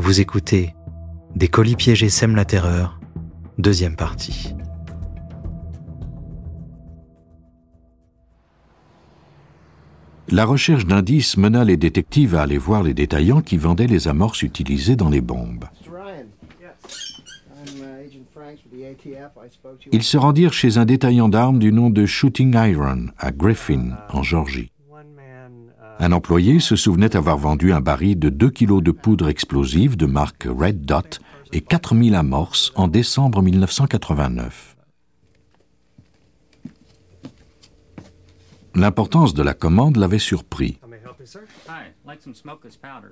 Vous écoutez Des colis piégés sèment la terreur, deuxième partie. La recherche d'indices mena les détectives à aller voir les détaillants qui vendaient les amorces utilisées dans les bombes. Ils se rendirent chez un détaillant d'armes du nom de Shooting Iron à Griffin, en Georgie. Un employé se souvenait avoir vendu un baril de 2 kilos de poudre explosive de marque Red Dot et 4000 amorces en décembre 1989. L'importance de la commande l'avait surpris.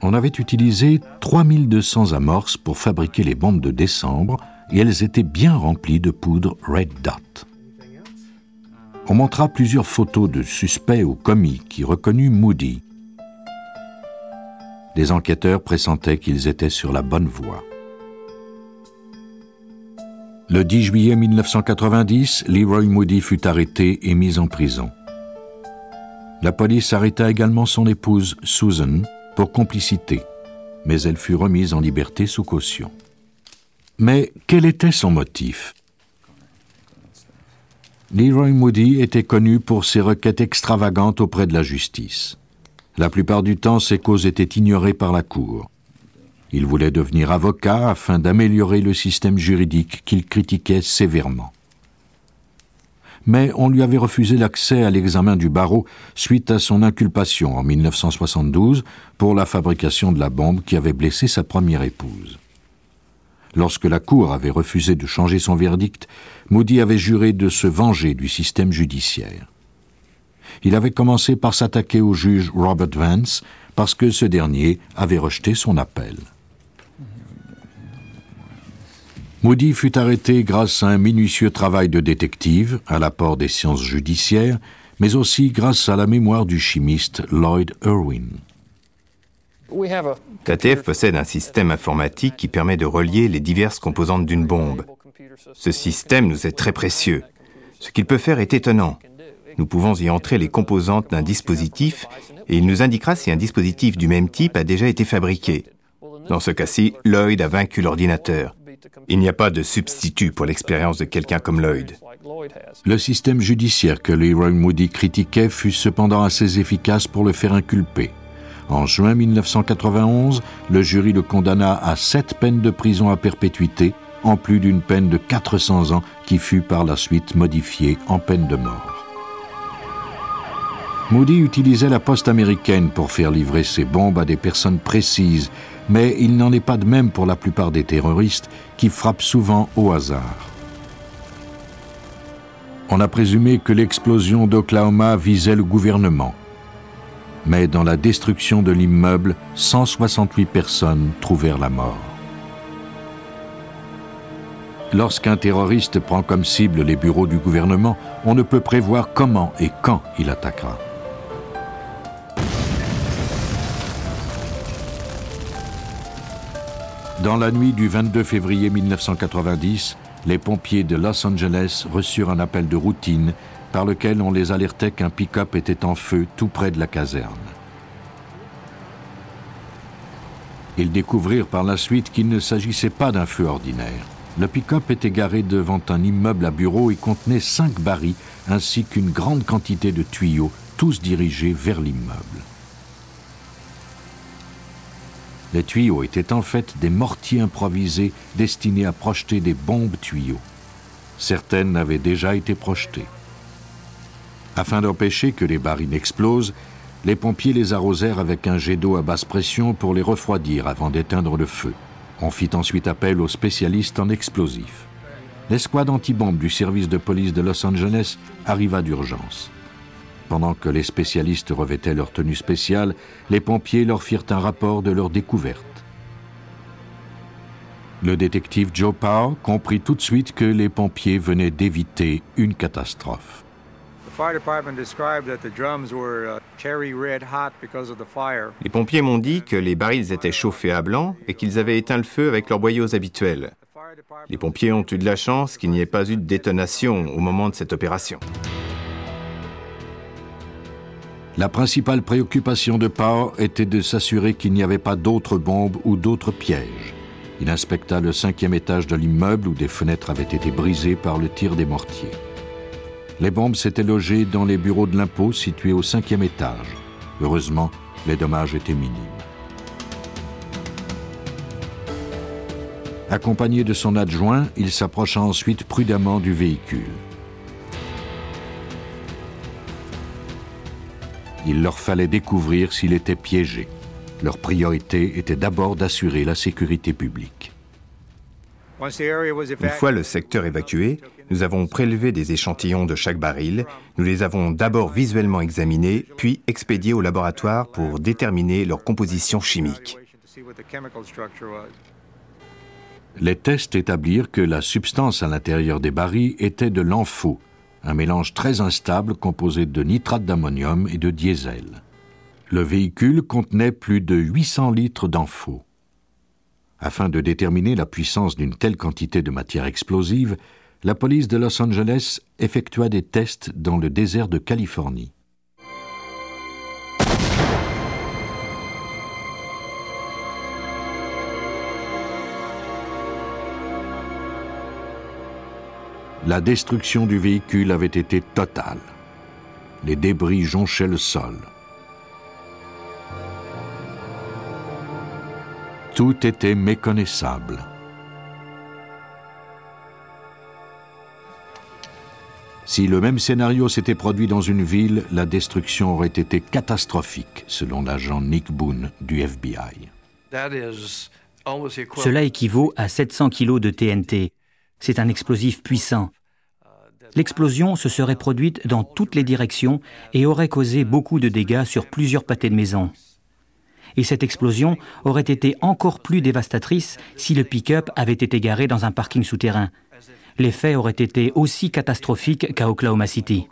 On avait utilisé 3200 amorces pour fabriquer les bombes de décembre et elles étaient bien remplies de poudre Red Dot. On montra plusieurs photos de suspects ou commis qui reconnut Moody. Les enquêteurs pressentaient qu'ils étaient sur la bonne voie. Le 10 juillet 1990, Leroy Moody fut arrêté et mis en prison. La police arrêta également son épouse, Susan, pour complicité, mais elle fut remise en liberté sous caution. Mais quel était son motif? Leroy Moody était connu pour ses requêtes extravagantes auprès de la justice. La plupart du temps, ses causes étaient ignorées par la Cour. Il voulait devenir avocat afin d'améliorer le système juridique qu'il critiquait sévèrement. Mais on lui avait refusé l'accès à l'examen du barreau suite à son inculpation en 1972 pour la fabrication de la bombe qui avait blessé sa première épouse. Lorsque la Cour avait refusé de changer son verdict, Moody avait juré de se venger du système judiciaire. Il avait commencé par s'attaquer au juge Robert Vance parce que ce dernier avait rejeté son appel. Moody fut arrêté grâce à un minutieux travail de détective, à l'apport des sciences judiciaires, mais aussi grâce à la mémoire du chimiste Lloyd Irwin. KTF possède un système informatique qui permet de relier les diverses composantes d'une bombe. Ce système nous est très précieux. Ce qu'il peut faire est étonnant. Nous pouvons y entrer les composantes d'un dispositif et il nous indiquera si un dispositif du même type a déjà été fabriqué. Dans ce cas-ci, Lloyd a vaincu l'ordinateur. Il n'y a pas de substitut pour l'expérience de quelqu'un comme Lloyd. Le système judiciaire que Leroy Moody critiquait fut cependant assez efficace pour le faire inculper. En juin 1991, le jury le condamna à sept peines de prison à perpétuité, en plus d'une peine de 400 ans qui fut par la suite modifiée en peine de mort. Moody utilisait la poste américaine pour faire livrer ses bombes à des personnes précises, mais il n'en est pas de même pour la plupart des terroristes qui frappent souvent au hasard. On a présumé que l'explosion d'Oklahoma visait le gouvernement mais dans la destruction de l'immeuble, 168 personnes trouvèrent la mort. Lorsqu'un terroriste prend comme cible les bureaux du gouvernement, on ne peut prévoir comment et quand il attaquera. Dans la nuit du 22 février 1990, les pompiers de Los Angeles reçurent un appel de routine par lequel on les alertait qu'un pick-up était en feu tout près de la caserne. Ils découvrirent par la suite qu'il ne s'agissait pas d'un feu ordinaire. Le pick-up était garé devant un immeuble à bureaux et contenait cinq barils ainsi qu'une grande quantité de tuyaux, tous dirigés vers l'immeuble. Les tuyaux étaient en fait des mortiers improvisés destinés à projeter des bombes tuyaux. Certaines avaient déjà été projetées. Afin d'empêcher que les barils n'explosent, les pompiers les arrosèrent avec un jet d'eau à basse pression pour les refroidir avant d'éteindre le feu. On fit ensuite appel aux spécialistes en explosifs. L'escouade antibombe du service de police de Los Angeles arriva d'urgence. Pendant que les spécialistes revêtaient leur tenue spéciale, les pompiers leur firent un rapport de leur découverte. Le détective Joe Powell comprit tout de suite que les pompiers venaient d'éviter une catastrophe. Les pompiers m'ont dit que les barils étaient chauffés à blanc et qu'ils avaient éteint le feu avec leurs boyaux habituels. Les pompiers ont eu de la chance qu'il n'y ait pas eu de détonation au moment de cette opération. La principale préoccupation de Power était de s'assurer qu'il n'y avait pas d'autres bombes ou d'autres pièges. Il inspecta le cinquième étage de l'immeuble où des fenêtres avaient été brisées par le tir des mortiers. Les bombes s'étaient logées dans les bureaux de l'impôt situés au cinquième étage. Heureusement, les dommages étaient minimes. Accompagné de son adjoint, il s'approcha ensuite prudemment du véhicule. Il leur fallait découvrir s'il était piégé. Leur priorité était d'abord d'assurer la sécurité publique. Une fois le secteur évacué, nous avons prélevé des échantillons de chaque baril. Nous les avons d'abord visuellement examinés, puis expédiés au laboratoire pour déterminer leur composition chimique. Les tests établirent que la substance à l'intérieur des barils était de l'ampho, un mélange très instable composé de nitrate d'ammonium et de diesel. Le véhicule contenait plus de 800 litres d'ampho. Afin de déterminer la puissance d'une telle quantité de matière explosive, la police de Los Angeles effectua des tests dans le désert de Californie. La destruction du véhicule avait été totale. Les débris jonchaient le sol. Tout était méconnaissable. Si le même scénario s'était produit dans une ville, la destruction aurait été catastrophique, selon l'agent Nick Boone du FBI. Cela équivaut à 700 kilos de TNT. C'est un explosif puissant. L'explosion se serait produite dans toutes les directions et aurait causé beaucoup de dégâts sur plusieurs pâtés de maison. Et cette explosion aurait été encore plus dévastatrice si le pick-up avait été garé dans un parking souterrain. L'effet aurait été aussi catastrophique qu'à Oklahoma City.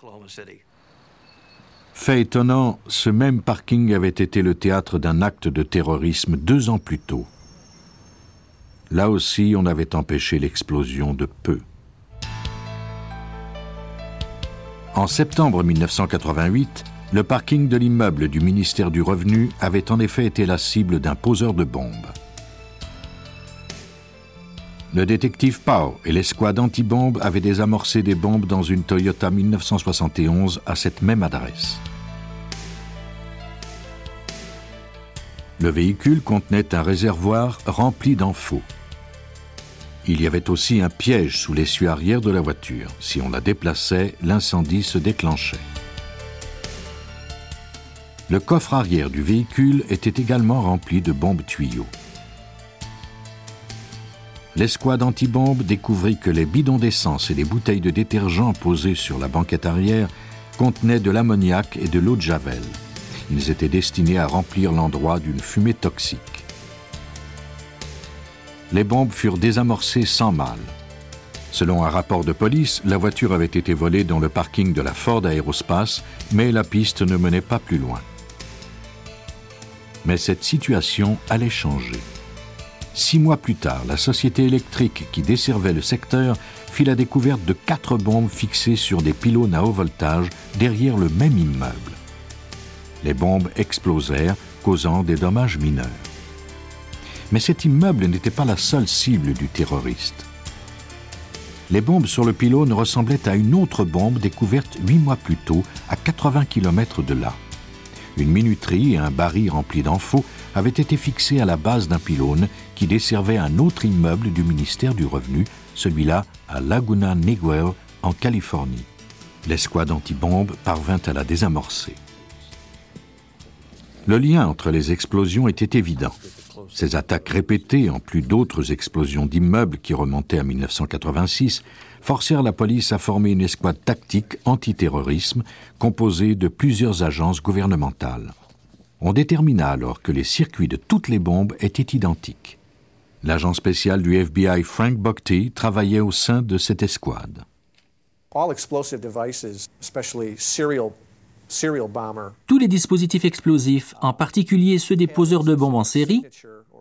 Fait étonnant, ce même parking avait été le théâtre d'un acte de terrorisme deux ans plus tôt. Là aussi, on avait empêché l'explosion de peu. En septembre 1988, le parking de l'immeuble du ministère du Revenu avait en effet été la cible d'un poseur de bombes. Le détective Pau et l'escouade anti-bombes avaient désamorcé des bombes dans une Toyota 1971 à cette même adresse. Le véhicule contenait un réservoir rempli d'infos. Il y avait aussi un piège sous l'essuie arrière de la voiture. Si on la déplaçait, l'incendie se déclenchait. Le coffre arrière du véhicule était également rempli de bombes tuyaux. L'escouade antibombe découvrit que les bidons d'essence et les bouteilles de détergent posées sur la banquette arrière contenaient de l'ammoniac et de l'eau de javel. Ils étaient destinés à remplir l'endroit d'une fumée toxique les bombes furent désamorcées sans mal. Selon un rapport de police, la voiture avait été volée dans le parking de la Ford Aerospace, mais la piste ne menait pas plus loin. Mais cette situation allait changer. Six mois plus tard, la société électrique qui desservait le secteur fit la découverte de quatre bombes fixées sur des pylônes à haut voltage derrière le même immeuble. Les bombes explosèrent, causant des dommages mineurs. Mais cet immeuble n'était pas la seule cible du terroriste. Les bombes sur le pylône ressemblaient à une autre bombe découverte huit mois plus tôt, à 80 km de là. Une minuterie et un baril rempli d'infos avaient été fixés à la base d'un pylône qui desservait un autre immeuble du ministère du Revenu, celui-là à Laguna Niguel, en Californie. L'escouade anti-bombe parvint à la désamorcer. Le lien entre les explosions était évident. Ces attaques répétées, en plus d'autres explosions d'immeubles qui remontaient à 1986, forcèrent la police à former une escouade tactique antiterrorisme composée de plusieurs agences gouvernementales. On détermina alors que les circuits de toutes les bombes étaient identiques. L'agent spécial du FBI Frank Buckty travaillait au sein de cette escouade. Tous les dispositifs explosifs, en particulier ceux des poseurs de bombes en série,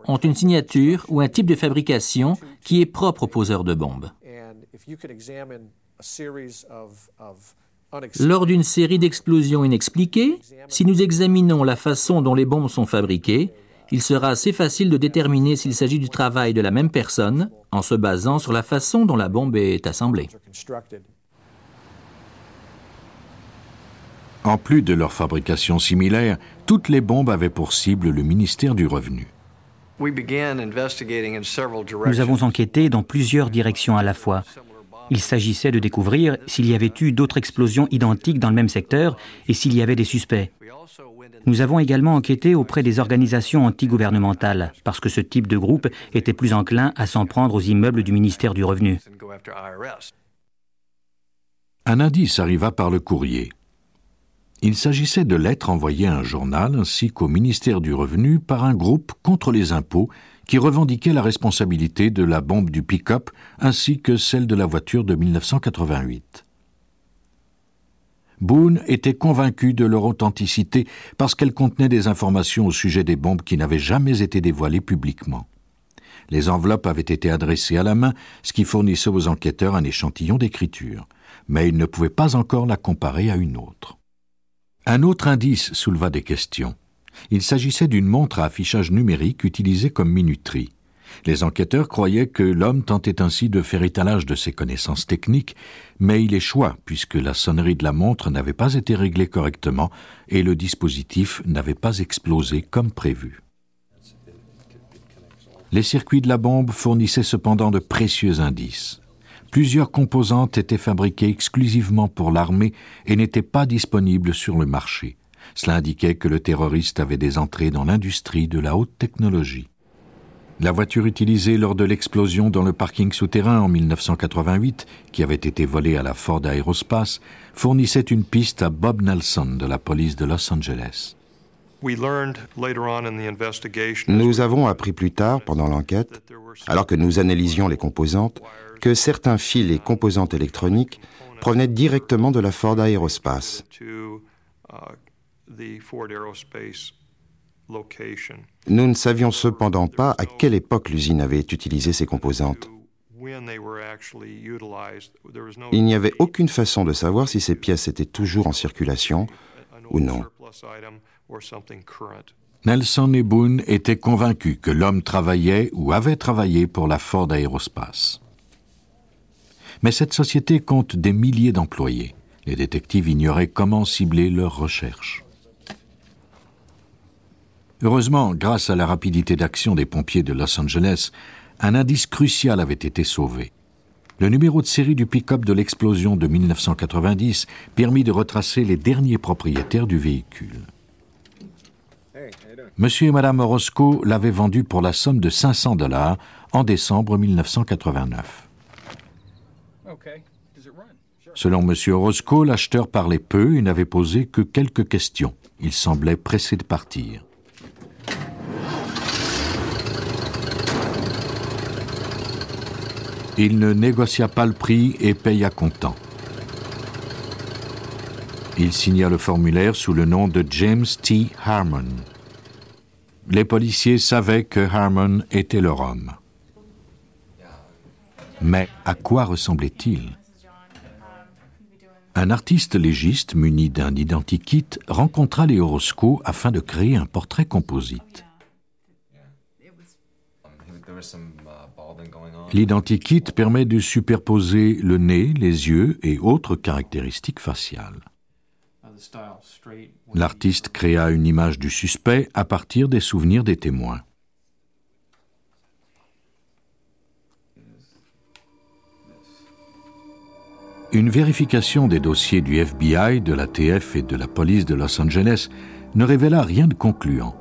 ont une signature ou un type de fabrication qui est propre aux poseurs de bombes. Lors d'une série d'explosions inexpliquées, si nous examinons la façon dont les bombes sont fabriquées, il sera assez facile de déterminer s'il s'agit du travail de la même personne en se basant sur la façon dont la bombe est assemblée. En plus de leur fabrication similaire, toutes les bombes avaient pour cible le ministère du Revenu. Nous avons enquêté dans plusieurs directions à la fois. Il s'agissait de découvrir s'il y avait eu d'autres explosions identiques dans le même secteur et s'il y avait des suspects. Nous avons également enquêté auprès des organisations antigouvernementales, parce que ce type de groupe était plus enclin à s'en prendre aux immeubles du ministère du Revenu. Un indice arriva par le courrier. Il s'agissait de lettres envoyées à un journal ainsi qu'au ministère du Revenu par un groupe contre les impôts qui revendiquait la responsabilité de la bombe du pick-up ainsi que celle de la voiture de 1988. Boone était convaincu de leur authenticité parce qu'elles contenaient des informations au sujet des bombes qui n'avaient jamais été dévoilées publiquement. Les enveloppes avaient été adressées à la main, ce qui fournissait aux enquêteurs un échantillon d'écriture, mais ils ne pouvaient pas encore la comparer à une autre. Un autre indice souleva des questions. Il s'agissait d'une montre à affichage numérique utilisée comme minuterie. Les enquêteurs croyaient que l'homme tentait ainsi de faire étalage de ses connaissances techniques, mais il échoua puisque la sonnerie de la montre n'avait pas été réglée correctement et le dispositif n'avait pas explosé comme prévu. Les circuits de la bombe fournissaient cependant de précieux indices. Plusieurs composantes étaient fabriquées exclusivement pour l'armée et n'étaient pas disponibles sur le marché. Cela indiquait que le terroriste avait des entrées dans l'industrie de la haute technologie. La voiture utilisée lors de l'explosion dans le parking souterrain en 1988, qui avait été volée à la Ford Aerospace, fournissait une piste à Bob Nelson de la police de Los Angeles. Nous avons appris plus tard, pendant l'enquête, alors que nous analysions les composantes, que certains fils et composantes électroniques provenaient directement de la Ford Aerospace. Nous ne savions cependant pas à quelle époque l'usine avait utilisé ces composantes. Il n'y avait aucune façon de savoir si ces pièces étaient toujours en circulation ou non. Nelson et Boone étaient convaincus que l'homme travaillait ou avait travaillé pour la Ford Aerospace. Mais cette société compte des milliers d'employés. Les détectives ignoraient comment cibler leurs recherches. Heureusement, grâce à la rapidité d'action des pompiers de Los Angeles, un indice crucial avait été sauvé. Le numéro de série du pick-up de l'explosion de 1990 permit de retracer les derniers propriétaires du véhicule. Monsieur et Madame Orozco l'avaient vendu pour la somme de 500 dollars en décembre 1989. Selon Monsieur Orozco, l'acheteur parlait peu et n'avait posé que quelques questions. Il semblait pressé de partir. Il ne négocia pas le prix et paya comptant. Il signa le formulaire sous le nom de James T. Harmon. Les policiers savaient que Harmon était leur homme. Mais à quoi ressemblait-il? Un artiste légiste muni d'un identikit rencontra les Orozco afin de créer un portrait composite. L'identikit permet de superposer le nez, les yeux et autres caractéristiques faciales. L'artiste créa une image du suspect à partir des souvenirs des témoins. Une vérification des dossiers du FBI, de l'ATF et de la police de Los Angeles ne révéla rien de concluant.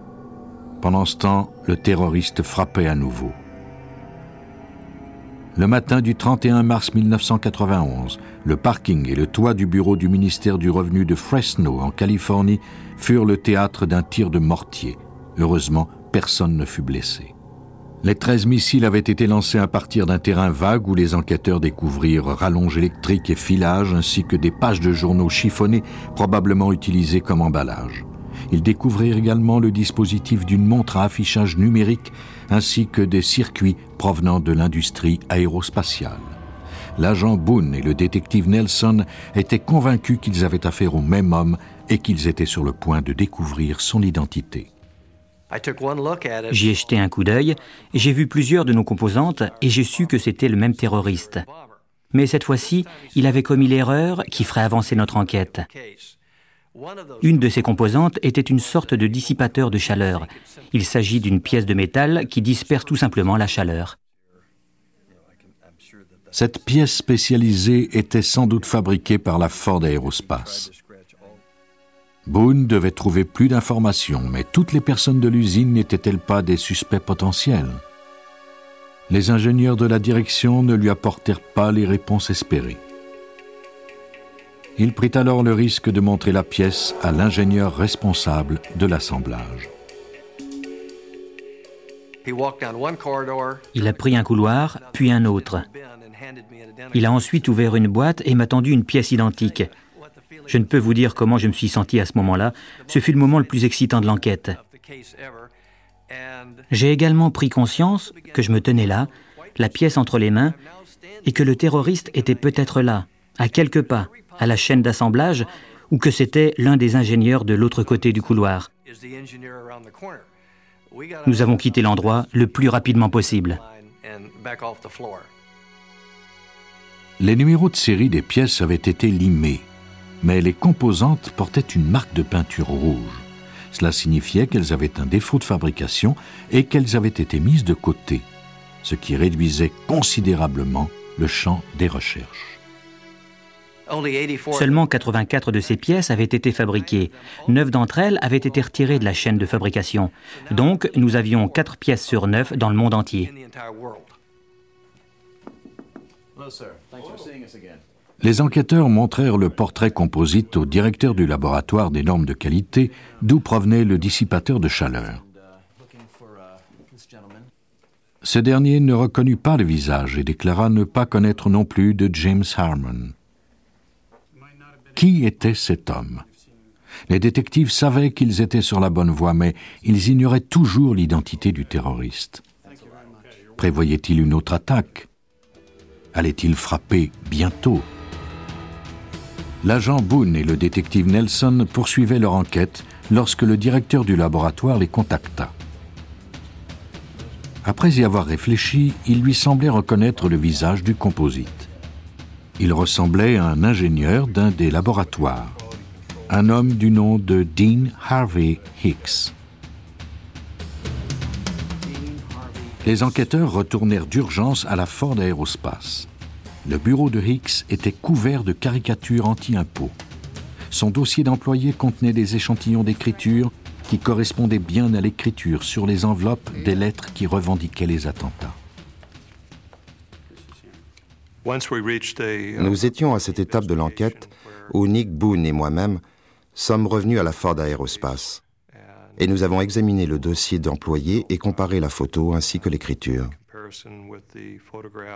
Pendant ce temps, le terroriste frappait à nouveau. Le matin du 31 mars 1991, le parking et le toit du bureau du ministère du Revenu de Fresno, en Californie, furent le théâtre d'un tir de mortier. Heureusement, personne ne fut blessé. Les 13 missiles avaient été lancés à partir d'un terrain vague où les enquêteurs découvrirent rallonges électriques et filages ainsi que des pages de journaux chiffonnés probablement utilisés comme emballage. Ils découvrirent également le dispositif d'une montre à affichage numérique ainsi que des circuits provenant de l'industrie aérospatiale. l'agent Boone et le détective Nelson étaient convaincus qu'ils avaient affaire au même homme et qu'ils étaient sur le point de découvrir son identité. J'y ai jeté un coup d'œil, j'ai vu plusieurs de nos composantes et j'ai su que c'était le même terroriste. Mais cette fois-ci, il avait commis l'erreur qui ferait avancer notre enquête. Une de ces composantes était une sorte de dissipateur de chaleur. Il s'agit d'une pièce de métal qui disperse tout simplement la chaleur. Cette pièce spécialisée était sans doute fabriquée par la Ford Aerospace. Boone devait trouver plus d'informations, mais toutes les personnes de l'usine n'étaient-elles pas des suspects potentiels? Les ingénieurs de la direction ne lui apportèrent pas les réponses espérées. Il prit alors le risque de montrer la pièce à l'ingénieur responsable de l'assemblage. Il a pris un couloir, puis un autre. Il a ensuite ouvert une boîte et m'a tendu une pièce identique. Je ne peux vous dire comment je me suis senti à ce moment-là. Ce fut le moment le plus excitant de l'enquête. J'ai également pris conscience que je me tenais là, la pièce entre les mains, et que le terroriste était peut-être là, à quelques pas, à la chaîne d'assemblage, ou que c'était l'un des ingénieurs de l'autre côté du couloir. Nous avons quitté l'endroit le plus rapidement possible. Les numéros de série des pièces avaient été limés mais les composantes portaient une marque de peinture rouge. Cela signifiait qu'elles avaient un défaut de fabrication et qu'elles avaient été mises de côté, ce qui réduisait considérablement le champ des recherches. Seulement 84 de ces pièces avaient été fabriquées. Neuf d'entre elles avaient été retirées de la chaîne de fabrication. Donc, nous avions 4 pièces sur 9 dans le monde entier. Les enquêteurs montrèrent le portrait composite au directeur du laboratoire des normes de qualité d'où provenait le dissipateur de chaleur. Ce dernier ne reconnut pas le visage et déclara ne pas connaître non plus de James Harmon. Qui était cet homme? Les détectives savaient qu'ils étaient sur la bonne voie, mais ils ignoraient toujours l'identité du terroriste. Prévoyait-il une autre attaque? Allait-il frapper bientôt? L'agent Boone et le détective Nelson poursuivaient leur enquête lorsque le directeur du laboratoire les contacta. Après y avoir réfléchi, il lui semblait reconnaître le visage du composite. Il ressemblait à un ingénieur d'un des laboratoires, un homme du nom de Dean Harvey Hicks. Les enquêteurs retournèrent d'urgence à la Ford Aerospace le bureau de Hicks était couvert de caricatures anti-impôts. Son dossier d'employé contenait des échantillons d'écriture qui correspondaient bien à l'écriture sur les enveloppes des lettres qui revendiquaient les attentats. Nous étions à cette étape de l'enquête où Nick Boone et moi-même sommes revenus à la Ford Aerospace et nous avons examiné le dossier d'employé et comparé la photo ainsi que l'écriture.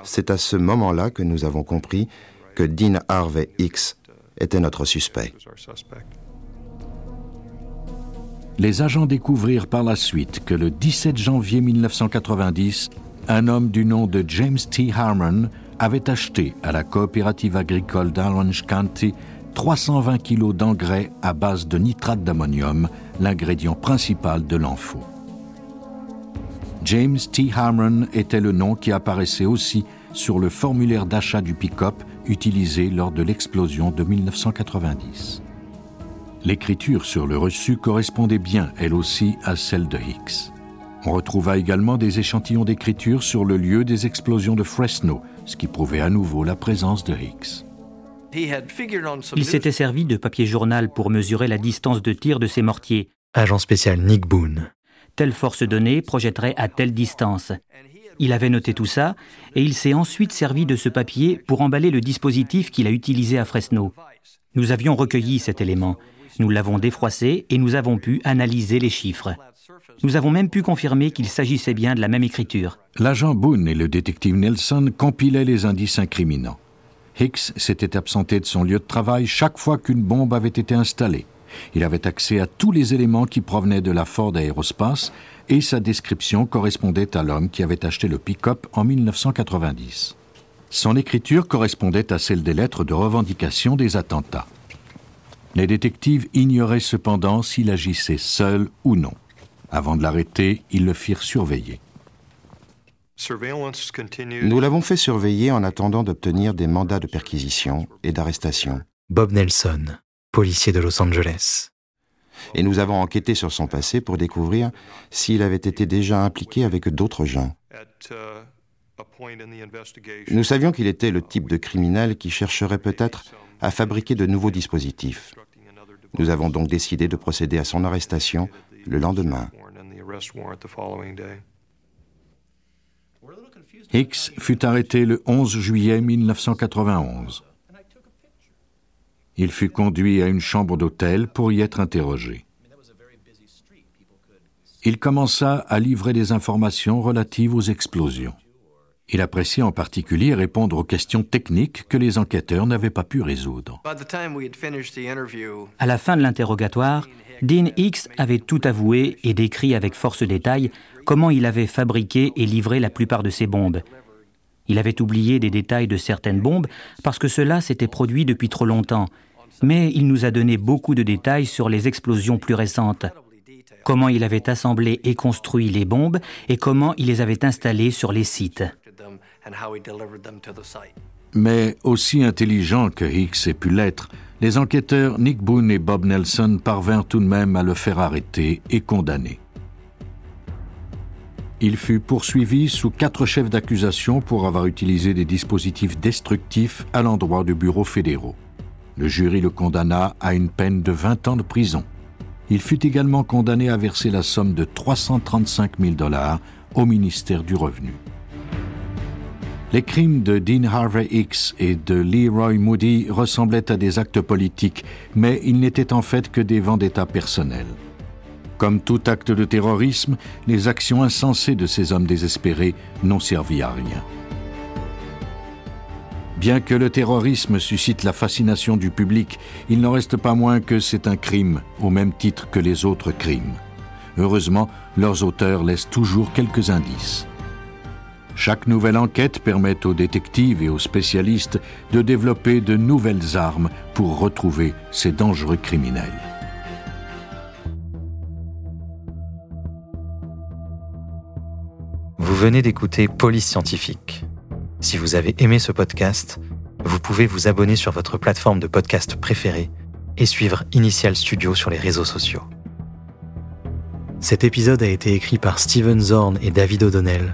C'est à ce moment-là que nous avons compris que Dean Harvey X était notre suspect. Les agents découvrirent par la suite que le 17 janvier 1990, un homme du nom de James T. Harmon avait acheté à la coopérative agricole d'Orange County 320 kg d'engrais à base de nitrate d'ammonium, l'ingrédient principal de l'enfant. James T. Harmon était le nom qui apparaissait aussi sur le formulaire d'achat du pick-up utilisé lors de l'explosion de 1990. L'écriture sur le reçu correspondait bien, elle aussi, à celle de Hicks. On retrouva également des échantillons d'écriture sur le lieu des explosions de Fresno, ce qui prouvait à nouveau la présence de Hicks. Il s'était servi de papier journal pour mesurer la distance de tir de ses mortiers. Agent spécial Nick Boone telle force donnée projetterait à telle distance. Il avait noté tout ça et il s'est ensuite servi de ce papier pour emballer le dispositif qu'il a utilisé à Fresno. Nous avions recueilli cet élément, nous l'avons défroissé et nous avons pu analyser les chiffres. Nous avons même pu confirmer qu'il s'agissait bien de la même écriture. L'agent Boone et le détective Nelson compilaient les indices incriminants. Hicks s'était absenté de son lieu de travail chaque fois qu'une bombe avait été installée. Il avait accès à tous les éléments qui provenaient de la Ford Aerospace et sa description correspondait à l'homme qui avait acheté le pick-up en 1990. Son écriture correspondait à celle des lettres de revendication des attentats. Les détectives ignoraient cependant s'il agissait seul ou non. Avant de l'arrêter, ils le firent surveiller. Nous l'avons fait surveiller en attendant d'obtenir des mandats de perquisition et d'arrestation. Bob Nelson, policier de Los Angeles. Et nous avons enquêté sur son passé pour découvrir s'il avait été déjà impliqué avec d'autres gens. Nous savions qu'il était le type de criminel qui chercherait peut-être à fabriquer de nouveaux dispositifs. Nous avons donc décidé de procéder à son arrestation le lendemain. Hicks fut arrêté le 11 juillet 1991. Il fut conduit à une chambre d'hôtel pour y être interrogé. Il commença à livrer des informations relatives aux explosions. Il appréciait en particulier répondre aux questions techniques que les enquêteurs n'avaient pas pu résoudre. À la fin de l'interrogatoire, Dean Hicks avait tout avoué et décrit avec force détail comment il avait fabriqué et livré la plupart de ces bombes. Il avait oublié des détails de certaines bombes parce que cela s'était produit depuis trop longtemps, mais il nous a donné beaucoup de détails sur les explosions plus récentes comment il avait assemblé et construit les bombes et comment il les avait installées sur les sites. Mais aussi intelligent que Hicks ait pu l'être, les enquêteurs Nick Boone et Bob Nelson parvinrent tout de même à le faire arrêter et condamner. Il fut poursuivi sous quatre chefs d'accusation pour avoir utilisé des dispositifs destructifs à l'endroit de bureaux fédéraux. Le jury le condamna à une peine de 20 ans de prison. Il fut également condamné à verser la somme de 335 000 dollars au ministère du Revenu. Les crimes de Dean Harvey Hicks et de Leroy Moody ressemblaient à des actes politiques, mais ils n'étaient en fait que des vendettas personnels. Comme tout acte de terrorisme, les actions insensées de ces hommes désespérés n'ont servi à rien. Bien que le terrorisme suscite la fascination du public, il n'en reste pas moins que c'est un crime, au même titre que les autres crimes. Heureusement, leurs auteurs laissent toujours quelques indices. Chaque nouvelle enquête permet aux détectives et aux spécialistes de développer de nouvelles armes pour retrouver ces dangereux criminels. Vous venez d'écouter Police Scientifique. Si vous avez aimé ce podcast, vous pouvez vous abonner sur votre plateforme de podcast préférée et suivre Initial Studio sur les réseaux sociaux. Cet épisode a été écrit par Steven Zorn et David O'Donnell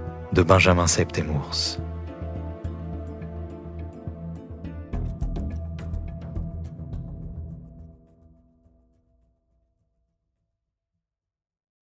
de Benjamin Septemours.